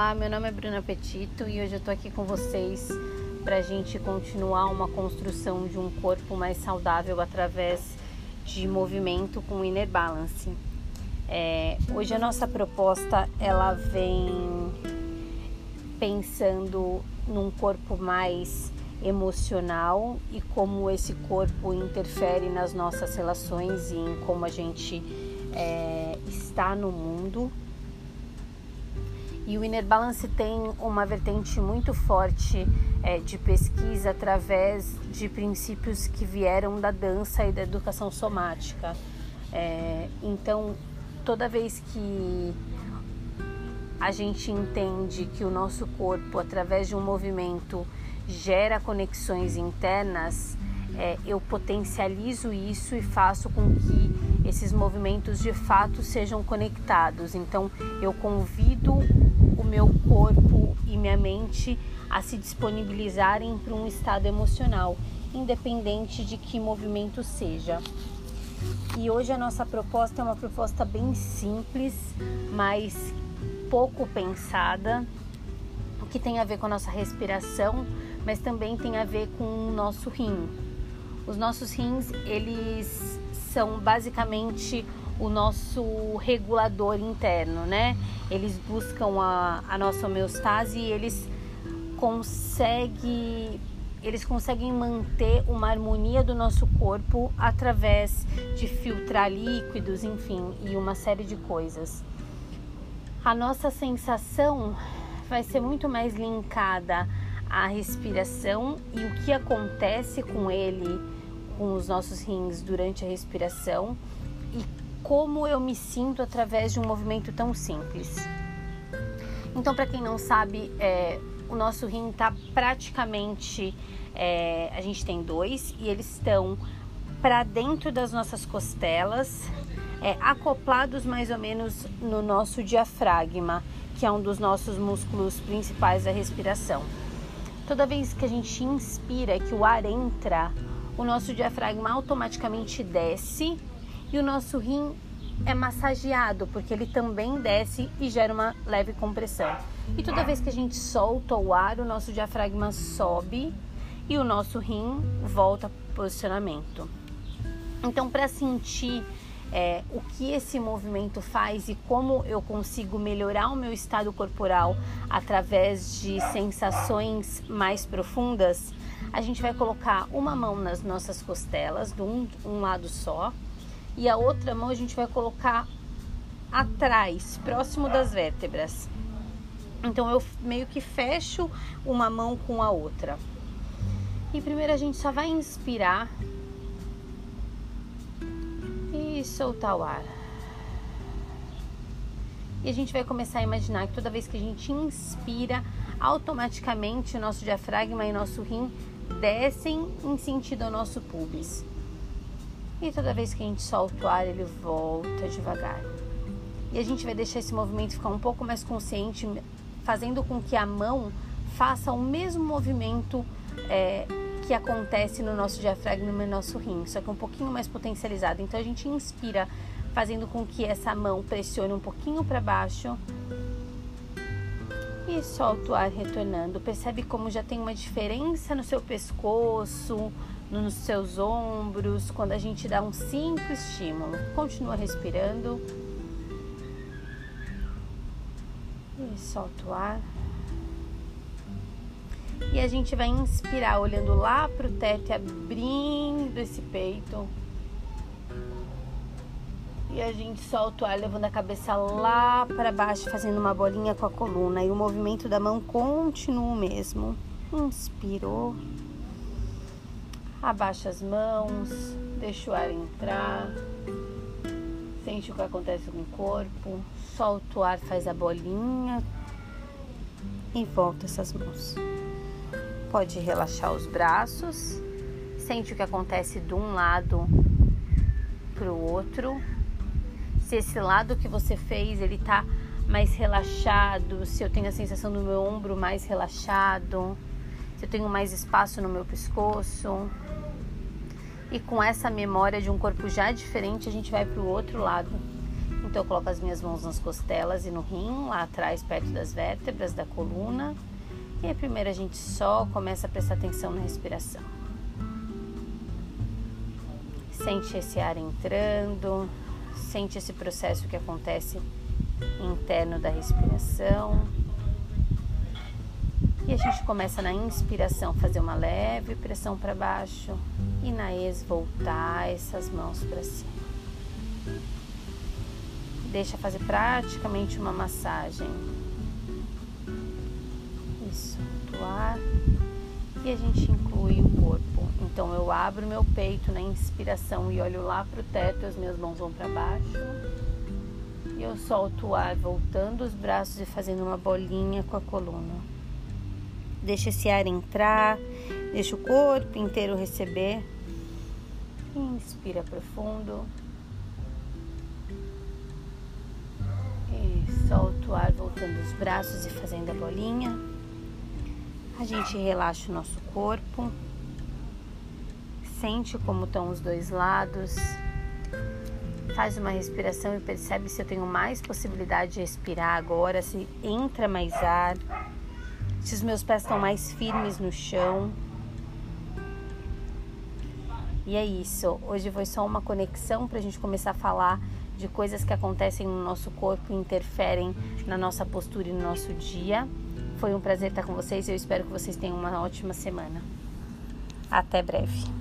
Olá, meu nome é Bruna Petito e hoje eu tô aqui com vocês para a gente continuar uma construção de um corpo mais saudável através de movimento com Inner Balance. É, hoje a nossa proposta ela vem pensando num corpo mais emocional e como esse corpo interfere nas nossas relações e em como a gente é, está no mundo e o Inner Balance tem uma vertente muito forte é, de pesquisa através de princípios que vieram da dança e da educação somática. É, então, toda vez que a gente entende que o nosso corpo, através de um movimento, gera conexões internas, é, eu potencializo isso e faço com que esses movimentos de fato sejam conectados. Então, eu convido o meu corpo e minha mente a se disponibilizarem para um estado emocional, independente de que movimento seja. E hoje a nossa proposta é uma proposta bem simples, mas pouco pensada, que tem a ver com a nossa respiração, mas também tem a ver com o nosso rim. Os nossos rins, eles são basicamente o nosso regulador interno, né? Eles buscam a, a nossa homeostase e eles conseguem eles conseguem manter uma harmonia do nosso corpo através de filtrar líquidos, enfim, e uma série de coisas. A nossa sensação vai ser muito mais linkada à respiração e o que acontece com ele, com os nossos rins durante a respiração e como eu me sinto através de um movimento tão simples. Então, para quem não sabe, é, o nosso rim está praticamente. É, a gente tem dois e eles estão para dentro das nossas costelas, é, acoplados mais ou menos no nosso diafragma, que é um dos nossos músculos principais da respiração. Toda vez que a gente inspira, que o ar entra, o nosso diafragma automaticamente desce e o nosso rim é massageado, porque ele também desce e gera uma leve compressão. E toda vez que a gente solta o ar, o nosso diafragma sobe e o nosso rim volta para o posicionamento. Então, para sentir é, o que esse movimento faz e como eu consigo melhorar o meu estado corporal através de sensações mais profundas, a gente vai colocar uma mão nas nossas costelas, de um, um lado só, e a outra mão a gente vai colocar atrás, próximo das vértebras. Então eu meio que fecho uma mão com a outra. E primeiro a gente só vai inspirar e soltar o ar. E a gente vai começar a imaginar que toda vez que a gente inspira, automaticamente o nosso diafragma e nosso rim descem em sentido ao nosso pubis. E toda vez que a gente solta o ar, ele volta devagar. E a gente vai deixar esse movimento ficar um pouco mais consciente, fazendo com que a mão faça o mesmo movimento é, que acontece no nosso diafragma e no nosso rim, só que um pouquinho mais potencializado. Então a gente inspira, fazendo com que essa mão pressione um pouquinho para baixo e solta o ar retornando. Percebe como já tem uma diferença no seu pescoço, nos seus ombros, quando a gente dá um simples estímulo. Continua respirando. E solta o ar. E a gente vai inspirar olhando lá para o teto abrindo esse peito. E a gente solta o ar levando a cabeça lá para baixo, fazendo uma bolinha com a coluna. E o movimento da mão continua o mesmo. Inspirou. Abaixa as mãos, deixa o ar entrar. Sente o que acontece com o corpo. Solta o ar, faz a bolinha e volta essas mãos. Pode relaxar os braços. Sente o que acontece de um lado para o outro. Se esse lado que você fez ele tá mais relaxado, se eu tenho a sensação do meu ombro mais relaxado, se eu tenho mais espaço no meu pescoço. E com essa memória de um corpo já diferente, a gente vai para o outro lado. Então eu coloco as minhas mãos nas costelas e no rim, lá atrás, perto das vértebras da coluna. E aí, primeiro a gente só começa a prestar atenção na respiração. Sente esse ar entrando, sente esse processo que acontece interno da respiração. E a gente começa na inspiração fazer uma leve pressão para baixo e na ex voltar essas mãos para cima. Deixa fazer praticamente uma massagem. Isso, ar. E a gente inclui o corpo. Então eu abro meu peito na inspiração e olho lá para o teto, as minhas mãos vão para baixo. E eu solto o ar, voltando os braços e fazendo uma bolinha com a coluna. Deixa esse ar entrar, deixa o corpo inteiro receber. Inspira profundo. Solta o ar voltando os braços e fazendo a bolinha. A gente relaxa o nosso corpo. Sente como estão os dois lados. Faz uma respiração e percebe se eu tenho mais possibilidade de respirar agora, se entra mais ar, se os meus pés estão mais firmes no chão. E é isso. Hoje foi só uma conexão para a gente começar a falar de coisas que acontecem no nosso corpo e interferem na nossa postura e no nosso dia. Foi um prazer estar com vocês e eu espero que vocês tenham uma ótima semana. Até breve.